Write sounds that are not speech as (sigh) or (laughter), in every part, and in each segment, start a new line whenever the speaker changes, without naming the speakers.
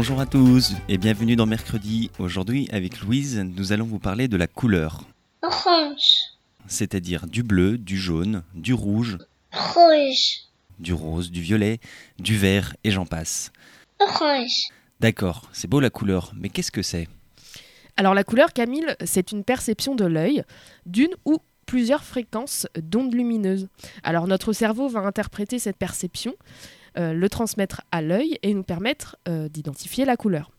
Bonjour à tous et bienvenue dans Mercredi. Aujourd'hui, avec Louise, nous allons vous parler de la couleur,
Orange,
c'est-à-dire du bleu, du jaune, du rouge,
rouge,
du rose, du violet, du vert et j'en passe.
orange.
D'accord, c'est beau la couleur, mais qu'est-ce que c'est?
Alors la couleur, Camille, c'est une perception de l'œil d'une ou plusieurs fréquences d'ondes lumineuses. Alors notre cerveau va interpréter cette perception, le transmettre à l'œil et nous permettre euh, d'identifier la couleur.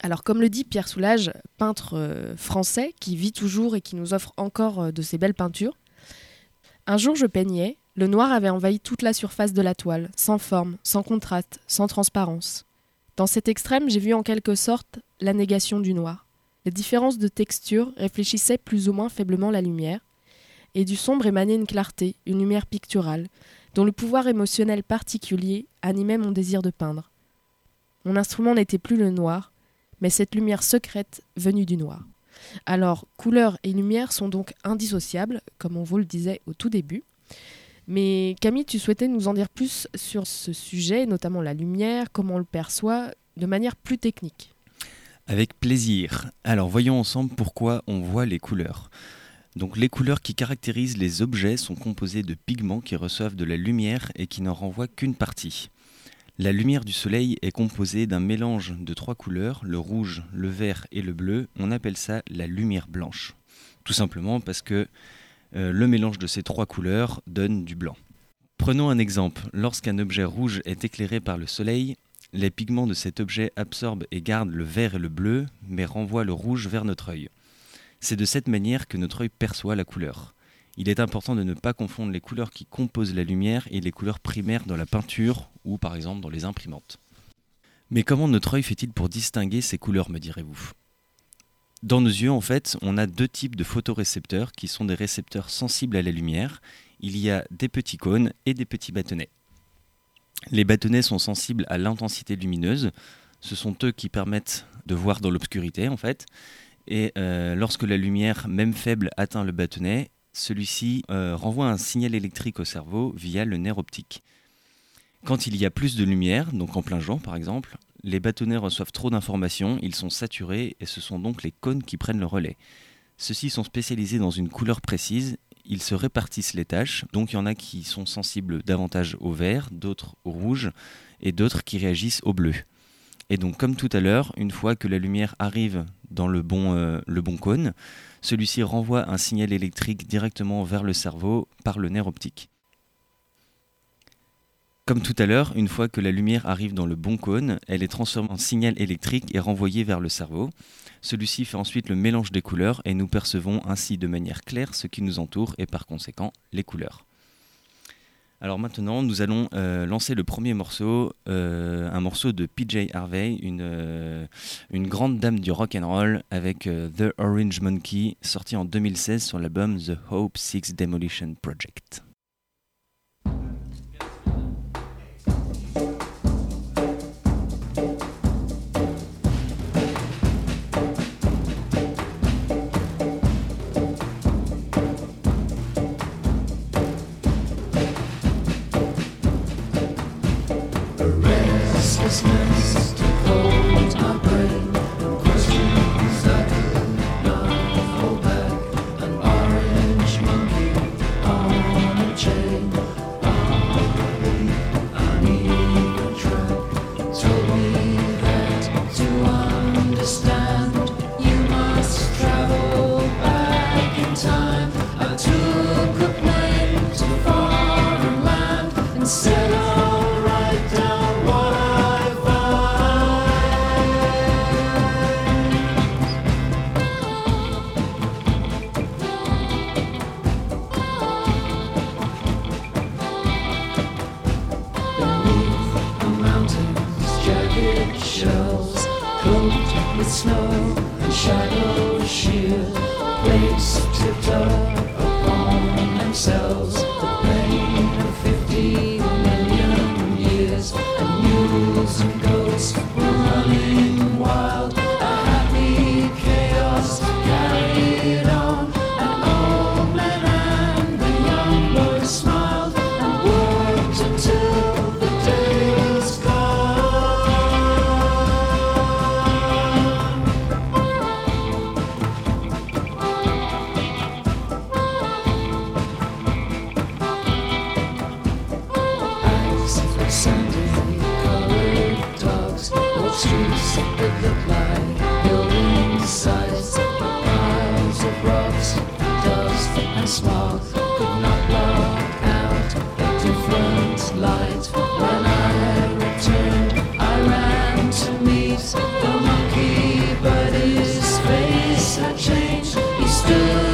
Alors comme le dit Pierre Soulages, peintre euh, français qui vit toujours et qui nous offre encore euh, de ses belles peintures, un jour je peignais, le noir avait envahi toute la surface de la toile, sans forme, sans contraste, sans transparence. Dans cet extrême, j'ai vu en quelque sorte la négation du noir. Les différences de texture réfléchissaient plus ou moins faiblement la lumière, et du sombre émanait une clarté, une lumière picturale, dont le pouvoir émotionnel particulier animait mon désir de peindre. Mon instrument n'était plus le noir, mais cette lumière secrète venue du noir. Alors, couleur et lumière sont donc indissociables, comme on vous le disait au tout début. Mais Camille, tu souhaitais nous en dire plus sur ce sujet, notamment la lumière, comment on le perçoit, de manière plus technique.
Avec plaisir. Alors voyons ensemble pourquoi on voit les couleurs. Donc les couleurs qui caractérisent les objets sont composées de pigments qui reçoivent de la lumière et qui n'en renvoient qu'une partie. La lumière du soleil est composée d'un mélange de trois couleurs, le rouge, le vert et le bleu. On appelle ça la lumière blanche. Tout simplement parce que euh, le mélange de ces trois couleurs donne du blanc. Prenons un exemple. Lorsqu'un objet rouge est éclairé par le soleil, les pigments de cet objet absorbent et gardent le vert et le bleu, mais renvoient le rouge vers notre œil. C'est de cette manière que notre œil perçoit la couleur. Il est important de ne pas confondre les couleurs qui composent la lumière et les couleurs primaires dans la peinture ou par exemple dans les imprimantes. Mais comment notre œil fait-il pour distinguer ces couleurs, me direz-vous? Dans nos yeux, en fait, on a deux types de photorécepteurs qui sont des récepteurs sensibles à la lumière. Il y a des petits cônes et des petits bâtonnets. Les bâtonnets sont sensibles à l'intensité lumineuse. Ce sont eux qui permettent de voir dans l'obscurité, en fait. Et euh, lorsque la lumière, même faible, atteint le bâtonnet, celui-ci euh, renvoie un signal électrique au cerveau via le nerf optique. Quand il y a plus de lumière, donc en plein jour par exemple, les bâtonnets reçoivent trop d'informations, ils sont saturés et ce sont donc les cônes qui prennent le relais. Ceux-ci sont spécialisés dans une couleur précise, ils se répartissent les tâches, donc il y en a qui sont sensibles davantage au vert, d'autres au rouge et d'autres qui réagissent au bleu. Et donc comme tout à l'heure, une fois que la lumière arrive dans le bon, euh, le bon cône, celui-ci renvoie un signal électrique directement vers le cerveau par le nerf optique. Comme tout à l'heure, une fois que la lumière arrive dans le bon cône, elle est transformée en signal électrique et renvoyée vers le cerveau. Celui-ci fait ensuite le mélange des couleurs et nous percevons ainsi de manière claire ce qui nous entoure et par conséquent les couleurs. Alors maintenant, nous allons euh, lancer le premier morceau, euh, un morceau de PJ Harvey, une, euh, une grande dame du rock and roll avec The Orange Monkey, sorti en 2016 sur l'album The Hope Six Demolition Project.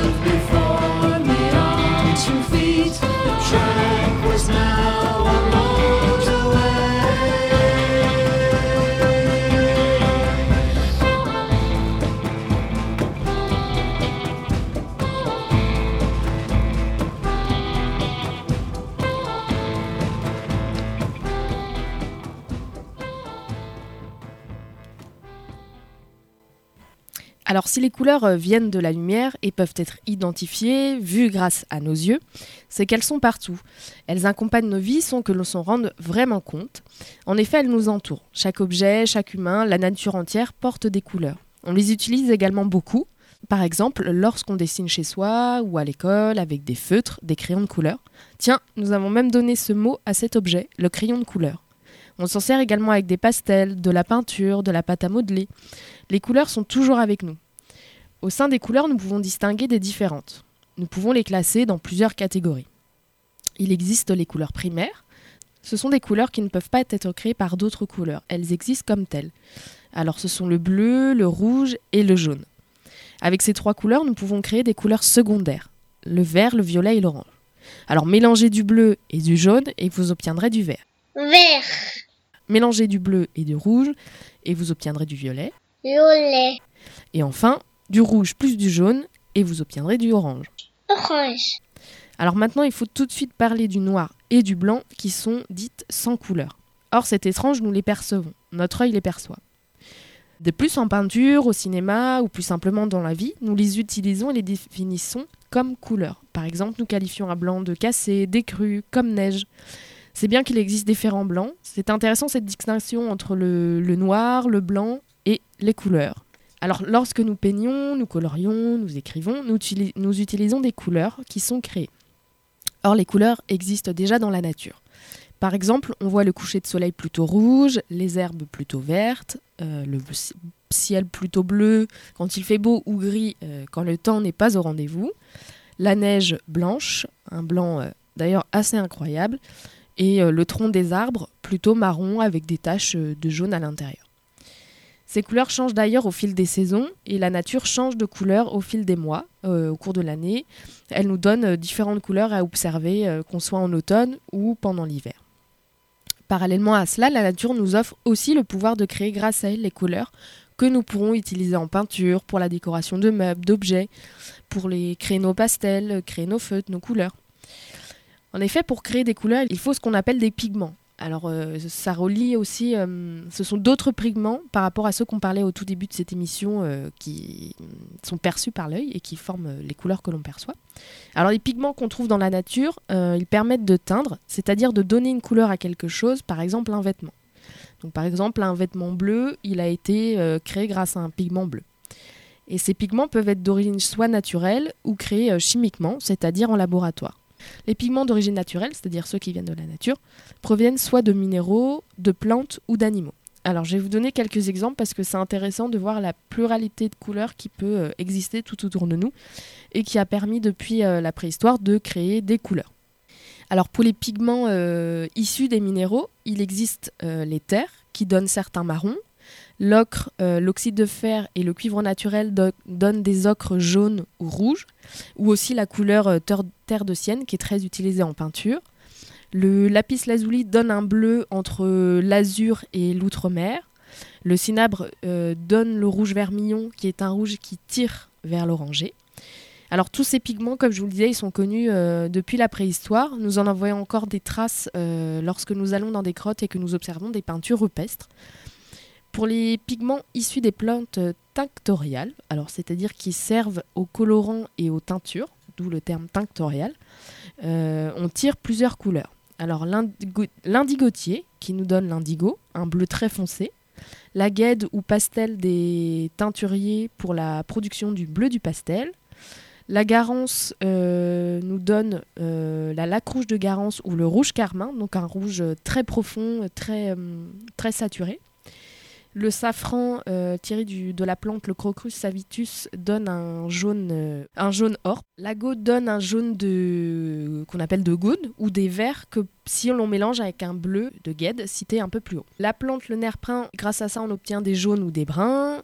love before.
Alors si les couleurs euh, viennent de la lumière et peuvent être identifiées, vues grâce à nos yeux, c'est qu'elles sont partout. Elles accompagnent nos vies sans que l'on s'en rende vraiment compte. En effet, elles nous entourent. Chaque objet, chaque humain, la nature entière porte des couleurs. On les utilise également beaucoup. Par exemple, lorsqu'on dessine chez soi ou à l'école avec des feutres, des crayons de couleur. Tiens, nous avons même donné ce mot à cet objet, le crayon de couleur. On s'en sert également avec des pastels, de la peinture, de la pâte à modeler. Les couleurs sont toujours avec nous. Au sein des couleurs, nous pouvons distinguer des différentes. Nous pouvons les classer dans plusieurs catégories. Il existe les couleurs primaires. Ce sont des couleurs qui ne peuvent pas être créées par d'autres couleurs. Elles existent comme telles. Alors ce sont le bleu, le rouge et le jaune. Avec ces trois couleurs, nous pouvons créer des couleurs secondaires. Le vert, le violet et l'orange. Alors mélangez du bleu et du jaune et vous obtiendrez du vert.
Vert,
Mélangez du bleu et du rouge et vous obtiendrez du violet.
violet,
Et enfin, du rouge plus du jaune et vous obtiendrez du orange.
orange,
Alors maintenant, il faut tout de suite parler du noir et du blanc qui sont dites sans couleur. Or, c'est étrange, nous les percevons. Notre œil les perçoit. De plus en peinture, au cinéma ou plus simplement dans la vie, nous les utilisons et les définissons comme couleurs. Par exemple, nous qualifions un blanc de cassé, d'écru, comme neige. C'est bien qu'il existe différents blancs. C'est intéressant cette distinction entre le, le noir, le blanc et les couleurs. Alors, lorsque nous peignons, nous colorions, nous écrivons, nous, utili- nous utilisons des couleurs qui sont créées. Or, les couleurs existent déjà dans la nature. Par exemple, on voit le coucher de soleil plutôt rouge, les herbes plutôt vertes, euh, le ciel plutôt bleu quand il fait beau ou gris euh, quand le temps n'est pas au rendez-vous, la neige blanche, un blanc euh, d'ailleurs assez incroyable, et le tronc des arbres plutôt marron avec des taches de jaune à l'intérieur. Ces couleurs changent d'ailleurs au fil des saisons et la nature change de couleur au fil des mois, euh, au cours de l'année. Elle nous donne euh, différentes couleurs à observer, euh, qu'on soit en automne ou pendant l'hiver. Parallèlement à cela, la nature nous offre aussi le pouvoir de créer grâce à elle les couleurs que nous pourrons utiliser en peinture, pour la décoration de meubles, d'objets, pour les créer nos pastels, créer nos feutres, nos couleurs. En effet, pour créer des couleurs, il faut ce qu'on appelle des pigments. Alors, euh, ça relie aussi, euh, ce sont d'autres pigments par rapport à ceux qu'on parlait au tout début de cette émission euh, qui sont perçus par l'œil et qui forment les couleurs que l'on perçoit. Alors, les pigments qu'on trouve dans la nature, ils permettent de teindre, c'est-à-dire de donner une couleur à quelque chose, par exemple un vêtement. Donc, par exemple, un vêtement bleu, il a été créé grâce à un pigment bleu. Et ces pigments peuvent être d'origine soit naturelle ou créés chimiquement, c'est-à-dire en laboratoire. Les pigments d'origine naturelle, c'est-à-dire ceux qui viennent de la nature, proviennent soit de minéraux, de plantes ou d'animaux. Alors je vais vous donner quelques exemples parce que c'est intéressant de voir la pluralité de couleurs qui peut euh, exister tout autour de nous et qui a permis depuis euh, la préhistoire de créer des couleurs. Alors pour les pigments euh, issus des minéraux, il existe les terres qui donnent certains marrons. L'ocre, euh, l'oxyde de fer et le cuivre naturel do- donnent des ocres jaunes ou rouges, ou aussi la couleur euh, terre de sienne qui est très utilisée en peinture. Le lapis lazuli donne un bleu entre l'azur et l'outre-mer. Le cinabre euh, donne le rouge vermillon, qui est un rouge qui tire vers l'orangé. Alors tous ces pigments, comme je vous le disais, ils sont connus depuis la préhistoire. Nous en envoyons encore des traces lorsque nous allons dans des grottes et que nous observons des peintures rupestres. Pour les pigments issus des plantes tinctoriales, alors c'est-à-dire qui servent aux colorants et aux teintures, d'où le terme tinctorial, euh, on tire plusieurs couleurs. Alors l'indigo- l'indigotier, qui nous donne l'indigo, un bleu très foncé. La guède ou pastel des teinturiers pour la production du bleu du pastel. La garance euh, nous donne euh, la laque rouge de garance ou le rouge carmin, donc un rouge très profond, très, très saturé. Le safran euh, tiré de la plante, le Crocus savitus, donne un jaune, euh, un jaune or. La goude donne un jaune qu'on appelle de goude ou des verts que si on l'on mélange avec un bleu de guêde cité un peu plus haut. La plante, le nerf brun, grâce à ça, on obtient des jaunes ou des bruns.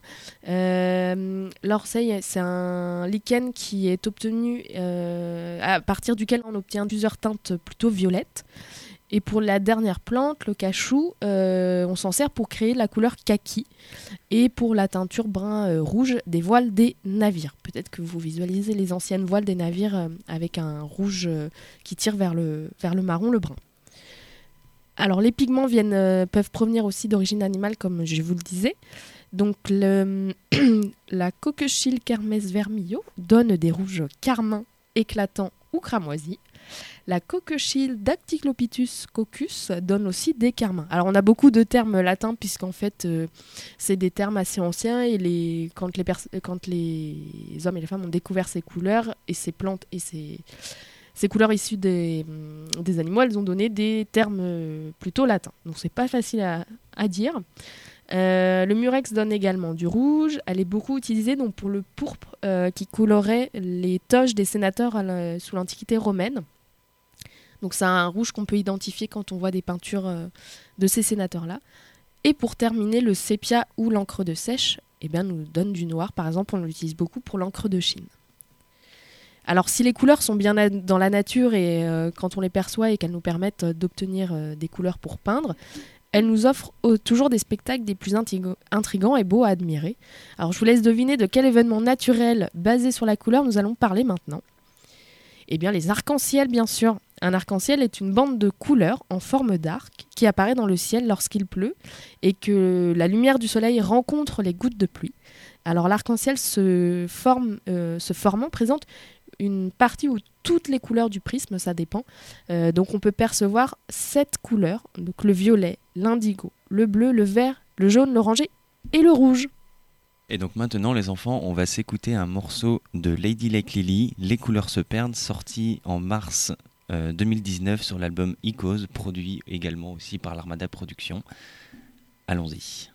Euh, L'orseille, c'est un lichen qui est obtenu euh, à partir duquel on obtient plusieurs teintes plutôt violettes. Et pour la dernière plante, le cachou, euh, on s'en sert pour créer la couleur kaki. Et pour la teinture brun euh, rouge des voiles des navires. Peut-être que vous visualisez les anciennes voiles des navires euh, avec un rouge qui tire vers le, marron, le brun. Alors les pigments peuvent provenir aussi d'origine animale, comme je vous le disais. Donc (clears throat) la coquechille kermès vermillot donne des rouges carmins éclatants ou cramoisis. La coquechille Dactyclopitus coccus donne aussi des carmins. Alors on a beaucoup de termes latins puisqu'en fait euh, c'est des termes assez anciens et quand, les hommes et les femmes ont découvert ces couleurs et ces plantes et ces, couleurs issues des, hum, des animaux, elles ont donné des termes euh, plutôt latins. Donc c'est pas facile à, dire. Euh, le murex donne également du rouge. Elle est beaucoup utilisée donc pour le pourpre qui colorait les toges des sénateurs sous l'Antiquité romaine. Donc c'est un rouge qu'on peut identifier quand on voit des peintures euh, de ces sénateurs-là. Et pour terminer, le sépia ou l'encre de sèche eh bien, nous donne du noir. Par exemple, on l'utilise beaucoup pour l'encre de Chine. Alors si les couleurs sont bien dans la nature et euh, quand on les perçoit et qu'elles nous permettent euh, d'obtenir des couleurs pour peindre, elles nous offrent toujours des spectacles des plus intrigants et beaux à admirer. Alors je vous laisse deviner de quel événement naturel basé sur la couleur nous allons parler maintenant. Eh bien les arcs-en-ciel bien sûr. Un arc-en-ciel est une bande de couleurs en forme d'arc qui apparaît dans le ciel lorsqu'il pleut et que la lumière du soleil rencontre les gouttes de pluie. Alors l'arc-en-ciel se, forme, euh, se formant présente une partie où toutes les couleurs du prisme, ça dépend. Euh, donc on peut percevoir sept couleurs, donc le violet, l'indigo, le bleu, le vert, le jaune, l'orangé et le rouge.
Et donc maintenant, les enfants, on va s'écouter un morceau de Lady Lake Lily, Les couleurs se perdent, sorti en mars euh, 2019 sur l'album Icos, produit également aussi par l'Armada Productions. Allons-y.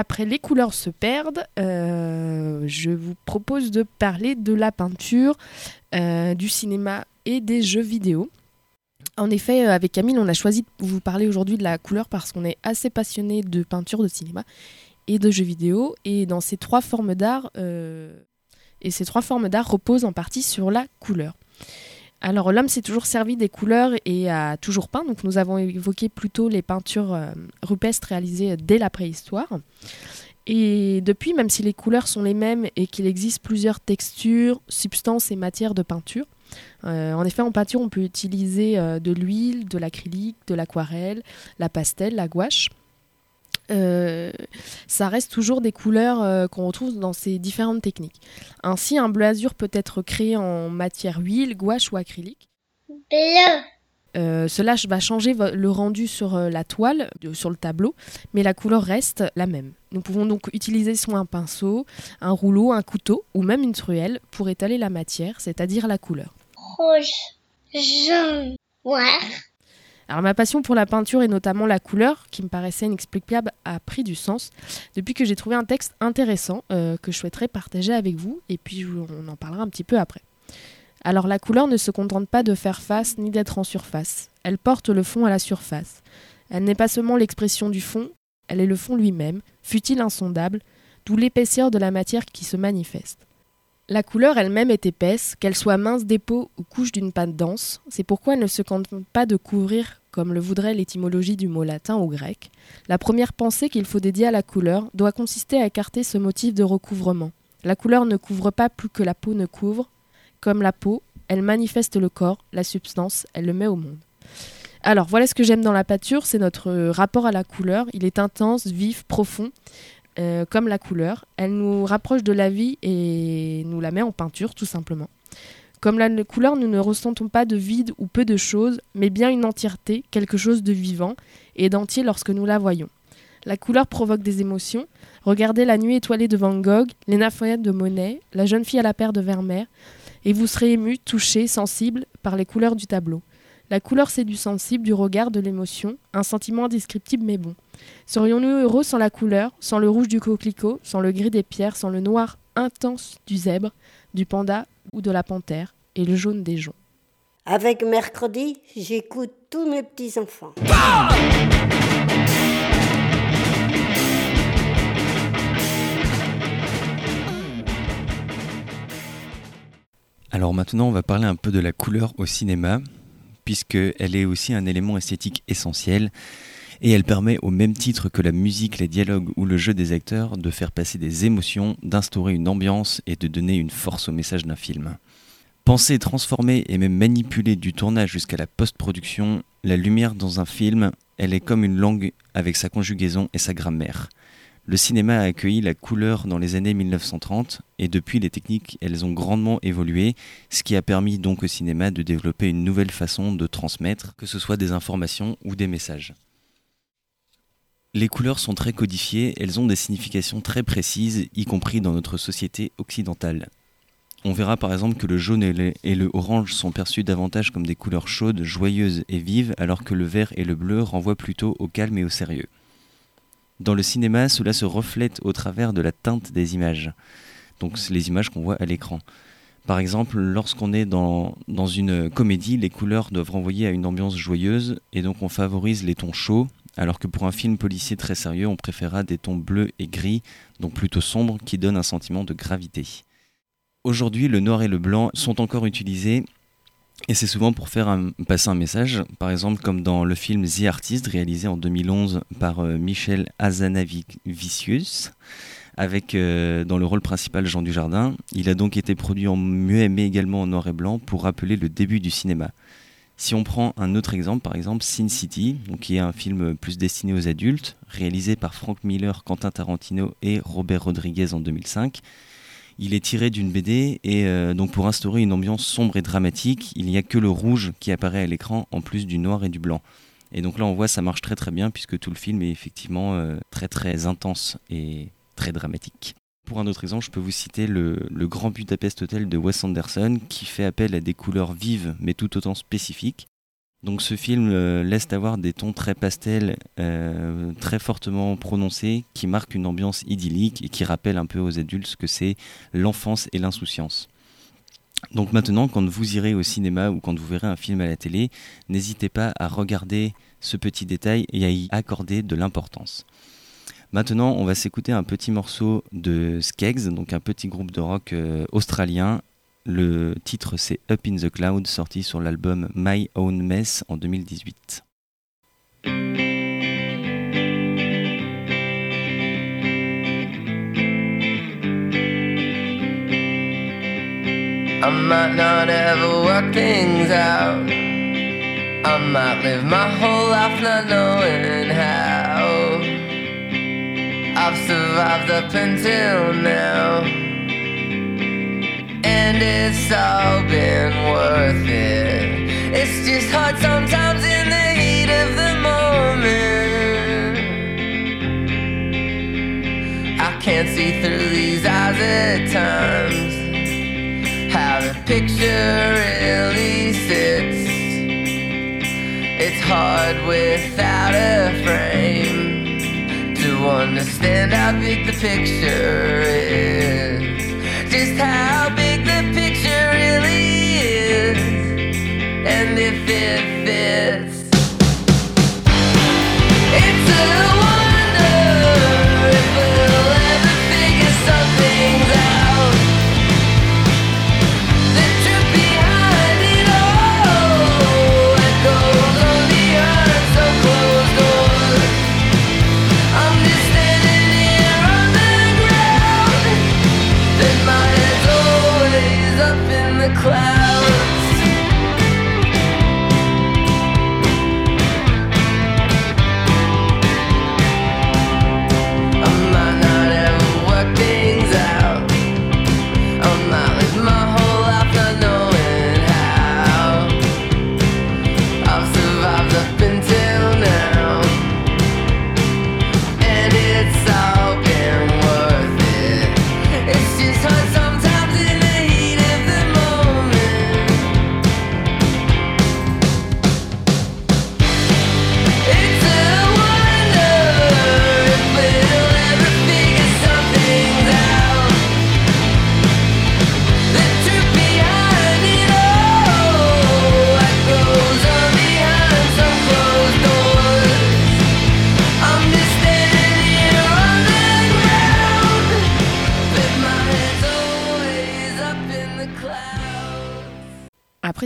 Après les couleurs se perdent, euh, je vous propose de parler de la peinture, euh, du cinéma et des jeux vidéo. En effet, euh, avec Camille, on a choisi de vous parler aujourd'hui de la couleur parce qu'on est assez passionné de peinture, de cinéma et de jeux vidéo. Et dans ces trois formes d'art, et ces trois formes d'art reposent en partie sur la couleur. Alors l'homme s'est toujours servi des couleurs et a toujours peint. Donc nous avons évoqué plutôt les peintures euh, rupestres réalisées dès la préhistoire. Et depuis, même si les couleurs sont les mêmes et qu'il existe plusieurs textures, substances et matières de peinture, euh, en effet, en peinture, on peut utiliser euh, de l'huile, de l'acrylique, de l'aquarelle, la pastel, la gouache. Euh, ça reste toujours des couleurs euh, qu'on retrouve dans ces différentes techniques. Ainsi, un bleu azur peut être créé en matière huile, gouache ou acrylique.
Bleu.
Euh, cela va changer le rendu sur la toile, sur le tableau, mais la couleur reste la même. Nous pouvons donc utiliser soit un pinceau, un rouleau, un couteau ou même une truelle pour étaler la matière, c'est-à-dire la couleur.
Rouge. Jaune. Noir.
Alors ma passion pour la peinture et notamment la couleur, qui me paraissait inexplicable, a pris du sens depuis que j'ai trouvé un texte intéressant euh, que je souhaiterais partager avec vous, et puis on en parlera un petit peu après. Alors la couleur ne se contente pas de faire face ni d'être en surface, elle porte le fond à la surface. Elle n'est pas seulement l'expression du fond, elle est le fond lui-même, fut-il insondable, d'où l'épaisseur de la matière qui se manifeste. La couleur elle-même est épaisse, qu'elle soit mince dépôt ou couche d'une pâte dense, c'est pourquoi elle ne se contente pas de couvrir, comme le voudrait l'étymologie du mot latin ou grec. La première pensée qu'il faut dédier à la couleur doit consister à écarter ce motif de recouvrement. La couleur ne couvre pas plus que la peau ne couvre. Comme la peau, elle manifeste le corps, la substance, elle le met au monde. Alors voilà ce que j'aime dans la peinture, c'est notre rapport à la couleur. Il est intense, vif, profond, euh, comme la couleur. Elle nous rapproche de la vie et nous la met en peinture, tout simplement. Comme la couleur, nous ne ressentons pas de vide ou peu de choses, mais bien une entièreté, quelque chose de vivant et d'entier lorsque nous la voyons. La couleur provoque des émotions. Regardez la nuit étoilée de Van Gogh, les nymphoïades de Monet, la jeune fille à la paire de Vermeer, et vous serez ému, touché, sensible par les couleurs du tableau. La couleur c'est du sensible, du regard, de l'émotion, un sentiment indescriptible mais bon. Serions-nous heureux sans la couleur, sans le rouge du coquelicot, sans le gris des pierres, sans le noir intense du zèbre, du panda ou de la panthère, et le jaune des joncs?
Avec mercredi, j'écoute tous mes petits-enfants.
Alors maintenant, on va parler un peu de la couleur au cinéma, puisqu'elle est aussi un élément esthétique essentiel, et elle permet, au même titre que la musique, les dialogues ou le jeu des acteurs, de faire passer des émotions, d'instaurer une ambiance et de donner une force au message d'un film. Penser, transformer et même manipuler du tournage jusqu'à la post-production, la lumière dans un film, elle est comme une langue avec sa conjugaison et sa grammaire. Le cinéma a accueilli la couleur dans les années 1930 et depuis les techniques elles ont grandement évolué, ce qui a permis donc au cinéma de développer une nouvelle façon de transmettre, que ce soit des informations ou des messages. Les couleurs sont très codifiées, elles ont des significations très précises, y compris dans notre société occidentale. On verra par exemple que le jaune et le, orange sont perçus davantage comme des couleurs chaudes, joyeuses et vives, alors que le vert et le bleu renvoient plutôt au calme et au sérieux. Dans le cinéma, cela se reflète au travers de la teinte des images. Donc c'est les images qu'on voit à l'écran. Par exemple, lorsqu'on est dans, dans une comédie, les couleurs doivent renvoyer à une ambiance joyeuse et donc on favorise les tons chauds, alors que pour un film policier très sérieux, on préférera des tons bleus et gris, donc plutôt sombres, qui donnent un sentiment de gravité. Aujourd'hui, le noir et le blanc sont encore utilisés et c'est souvent pour faire passer un message, par exemple comme dans le film The Artist réalisé en 2011 par euh, Michel Hazanavicius, avec euh, dans le rôle principal Jean Dujardin. Il a donc été produit en muet mais également en noir et blanc pour rappeler le début du cinéma. Si on prend un autre exemple, par exemple Sin City, donc qui est un film plus destiné aux adultes, réalisé par Frank Miller, Quentin Tarantino et Robert Rodriguez en 2005, il est tiré d'une BD et euh, donc pour instaurer une ambiance sombre et dramatique, il n'y a que le rouge qui apparaît à l'écran en plus du noir et du blanc. Et donc là on voit ça marche très très bien puisque tout le film est effectivement euh, très très intense et très dramatique. Pour un autre exemple, je peux vous citer le, le Grand Budapest Hotel de Wes Anderson qui fait appel à des couleurs vives mais tout autant spécifiques. Donc ce film euh, laisse avoir des tons très pastels, euh, très fortement prononcés, qui marquent une ambiance idyllique et qui rappellent un peu aux adultes ce que c'est l'enfance et l'insouciance. Donc maintenant, quand vous irez au cinéma ou quand vous verrez un film à la télé, n'hésitez pas à regarder ce petit détail et à y accorder de l'importance. Maintenant, on va s'écouter un petit morceau de Skeggs, donc un petit groupe de rock euh, australien. Le titre c'est Up in the Cloud, sorti sur l'album My Own Mess en 2018.
I might not ever work things out. I might live my whole life not knowing how. I've survived up until now. And it's all been worth it. It's just hard sometimes in the heat of the moment. I can't see through these eyes at times how the picture really sits. It's hard without a frame to understand how big the picture is. Just how if it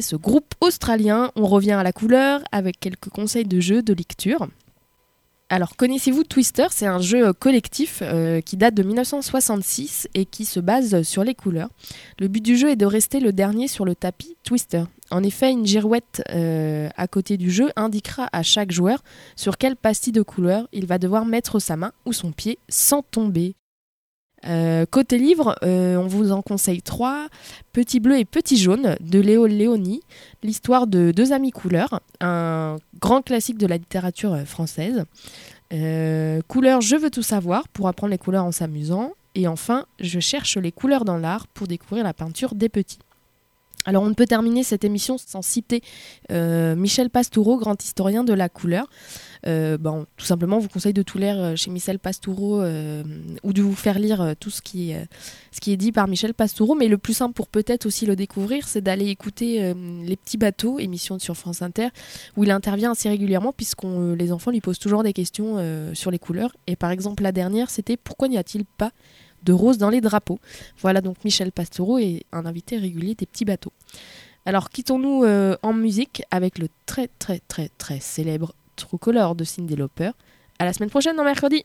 ce groupe australien, on revient à la couleur avec quelques conseils de jeu, de lecture. Alors, connaissez-vous Twister? C'est un jeu collectif euh, qui date de 1966 et qui se base sur les couleurs. Le but du jeu est de rester le dernier sur le tapis Twister. En effet, une girouette euh, à côté du jeu indiquera à chaque joueur sur quelle pastille de couleur il va devoir mettre sa main ou son pied sans tomber. Euh, côté livre, euh, on vous en conseille trois Petit bleu et petit jaune de Léo Léoni, l'histoire de deux amis couleurs, un grand classique de la littérature euh, française. Euh, couleur, je veux tout savoir pour apprendre les couleurs en s'amusant. Et enfin, je cherche les couleurs dans l'art pour découvrir la peinture des petits. Alors on ne peut terminer cette émission sans citer Michel Pastoureau, grand historien de la couleur. Euh, bon, tout simplement, on vous conseille de tout lire euh, chez Michel Pastoureau euh, ou de vous faire lire tout ce qui, est, dit par Michel Pastoureau. Mais le plus simple pour peut-être aussi le découvrir, c'est d'aller écouter Les Petits Bateaux, émission sur France Inter, où il intervient assez régulièrement puisqu'on les enfants lui posent toujours des questions sur les couleurs. Et par exemple, la dernière, c'était pourquoi n'y a-t-il pas de rose dans les drapeaux? Voilà donc Michel Pastoureau est un invité régulier des Petits Bateaux. Alors quittons-nous en musique avec le très très très très célèbre True Color de Cyndi Lauper. À la semaine prochaine dans mercredi.